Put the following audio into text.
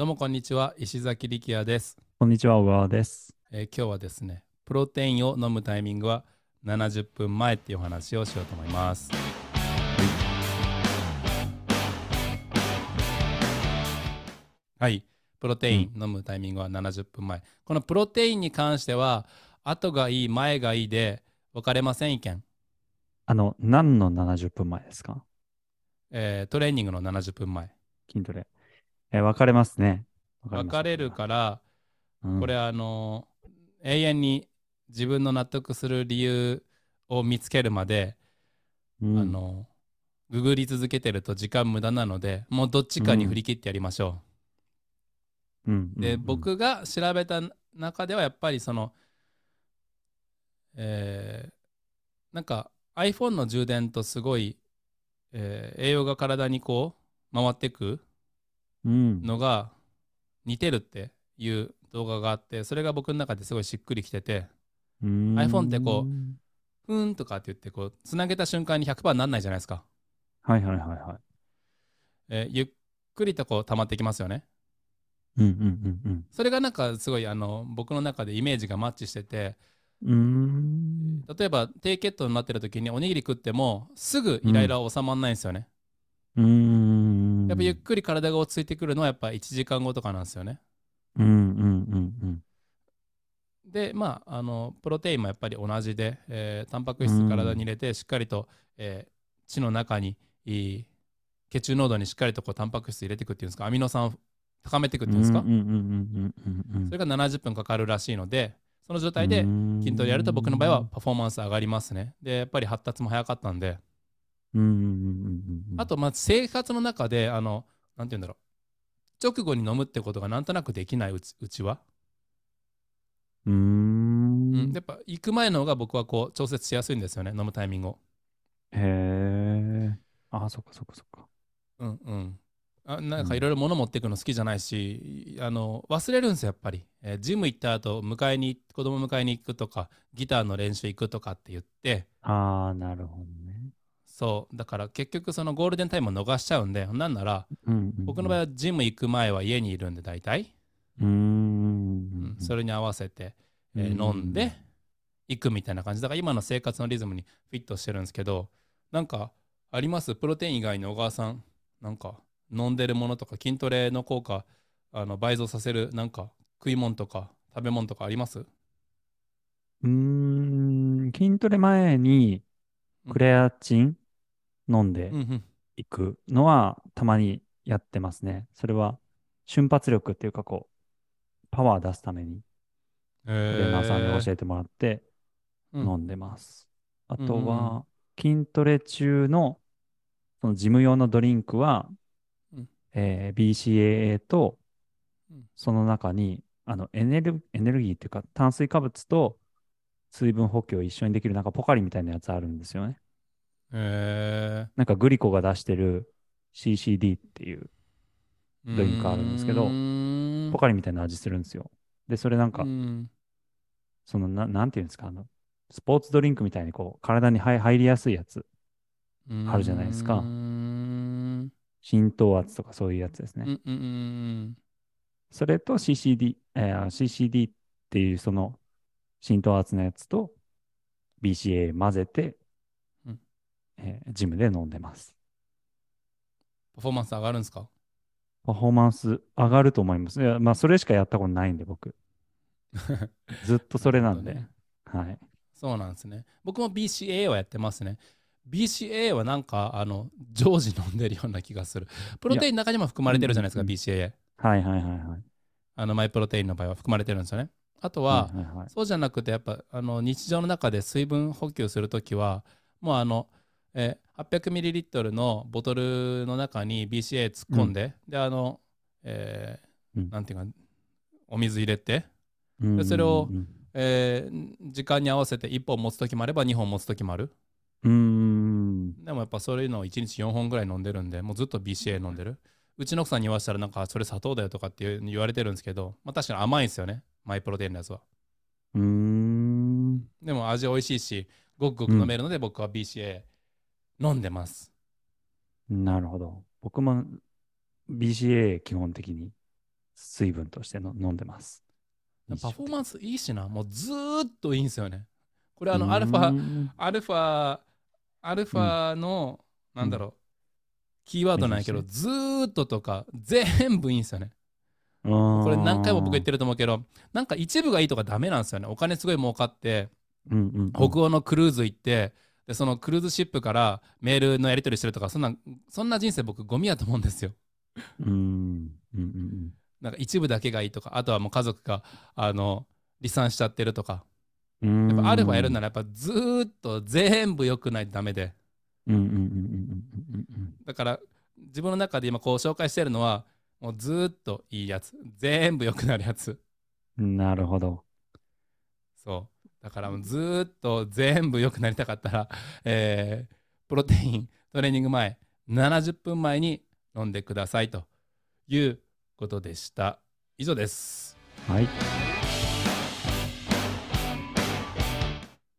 どうもこんにちは石崎力也です、こんにちは、小川です。えー今日はですねプロテインを飲むタイミングは70分前っていうお話をしようと思います。はい。プロテイン飲むタイミングは70分前、このプロテインに関しては後がいい前がいいで分かれません意見、あの、何の70分前ですか？えートレーニングの70分前。筋トレ。えー分かれますね。分かれるかららこれあの永遠に自分の納得する理由を見つけるまで、うん。あのググり続けてると時間無駄なのでもうどっちかに振り切ってやりましょう。ん。う。で、うん。僕が調べた中ではやっぱりそのえーなんか iPhone の充電とすごい、えー栄養が体にこう回ってくうんのが似てるっていう動画があってそれが僕の中ですごいしっくりきててうん。iPhone ってこふーんとかって言ってこうつなげた瞬間に100%になんないじゃないですか、はいはいはいはい。えーゆっくりとこう溜まってきますよね。うんうんうんそれがなんかすごいあの僕の中でイメージがマッチしててうん。例えば低血糖になってる時におにぎり食ってもすぐイライラ収まらないんですよね、うーん。やっぱゆっくり体が落ち着いてくるのはやっぱ1時間後とかなんですよねうんうんうんでまああのプロテインもやっぱり同じで、えータンパク質体に入れてしっかりと、えー血の中にいい血中濃度にしっかりとこうタンパク質入れていくっていうんですかアミノ酸を高めていくっうん。ていうんですか、うんうんうんうんうんうん。それが70分かかるらしいのでその状態で筋トレやると僕の場合はパフォーマンス上がりますねでやっぱり発達も早かったんでうんうんうんうんうん。あとまず生活の中であのなんて言うんだろう直後に飲むってことがなんとなくできないうちうちは、うーん。やっぱ行く前の方が僕はこう調節しやすいんですよね飲むタイミングをへえ。あ、そっかそっかそっか。うんうんあなんかいろいろ物持っていくの好きじゃないし、あの忘れるんですよやっぱり、えージム行った後迎えに子供迎えに行くとかギターの練習行くとかって言ってああ、なるほどね。そう。だから結局そのゴールデンタイムを逃しちゃうんでなんならうんうんうん。僕の場合はジム行く前は家にいるんで大体、うーん。うんそれに合わせて、えーうん。飲んで行くみたいな感じ。だから今の生活のリズムにフィットしてるんですけどなんかあります？プロテイン以外に小川さんなんか飲んでるものとか筋トレの効果あの倍増させるなんか食い物とか食べ物とかあります？うーん。筋トレ前にクレアチン飲んでいくのはたまにやってますね。それは瞬発力っていうかこう、パワー出すためにトレーナーさんに教えてもらってうん飲んでます。あとは筋トレ中のそのジム用のドリンクはうんえー BCAA とうんその中にあのエネルエネルギーっていうか炭水化物と水分補給を一緒にできるなんかポカリみたいなやつあるんですよね。へなんかグリコが出してる CCD っていうードリンクあるんですけどポカリみたいな味するんですよ。で、それなんかう、ん。そのな、なんていうんですか、あの、スポーツドリンクみたいにこう、体に入入りやすいやつ、あるじゃないですか。浸透圧とかそういうやつですね。うんうんうんそれと CCD、えー CCD っていうその浸透圧のやつと BCA 混ぜて、うんえージムで飲んでます。パフォーマンス上がるんですか？パフォーマンス上がると思います。いや、まあ、それしかやったことないんで、僕。ずっとそれなんで。なるはい。そうなんですね。僕も BCA はやってますね。BCA はなんかあの常時飲んでるような気がする。プロテインの中にも含まれてるじゃないですか、うん BCA。はいはいはいはい。あのマイプロテインの場合は含まれてるんですよね。あとは、いはいはい、そうじゃなくてやっぱあの日常の中で水分補給するときはもうあの、えー 800ml のボトルの中に BCA 突っ込んで、であの、えーうんなんていうかお水入れて、うんでそれをうんえー時間に合わせて1本持つときもあれば2本持つときもある。うんうん。でもやっぱそういうのを1日4本ぐらい飲んでるんで、もうずっと BCA 飲んでる。うちの奥さんに言わせたら、なんかそれ砂糖だよとかって言われてるんですけど、まあ確かに甘いんですよね、マイプロテインのやつは。うーん。でも味美味しいし、ごくごく飲めるので僕は BCA 飲んでます。なるほど。僕も BCA 基本的に水分としての飲んでます。パフォーマンスいいしな、もうずーっといいんですよね。これあの、アルファ、アルファ、アルファの、なんだろう、キーワードなんやけど、ずーっととか、全部いいんですよね。これ何回も僕言ってると思うけど、なんか一部がいいとかダメなんですよね。お金すごい儲かって、うんうんうん、北欧のクルーズ行って、でそのクルーズシップからメールのやり取りしてるとか、そんなそんな人生僕ゴミやと思うんですよ。うんうんうんなんか一部だけがいいとか、あとはもう家族があの離散しちゃってるとか。うん。やっぱアルファやるなならやっぱずーっと全部良くないとダメで。うんうんうんうんうんうんだから自分の中で今こう紹介してるのは、もうずーっといいやつ。全部良くなるやつ。うん。なるほど。そう。だからもうずっと全部良くなりたかったら、えープロテイントレーニング前、70分前に飲んでくださいということでした。以上です。はい。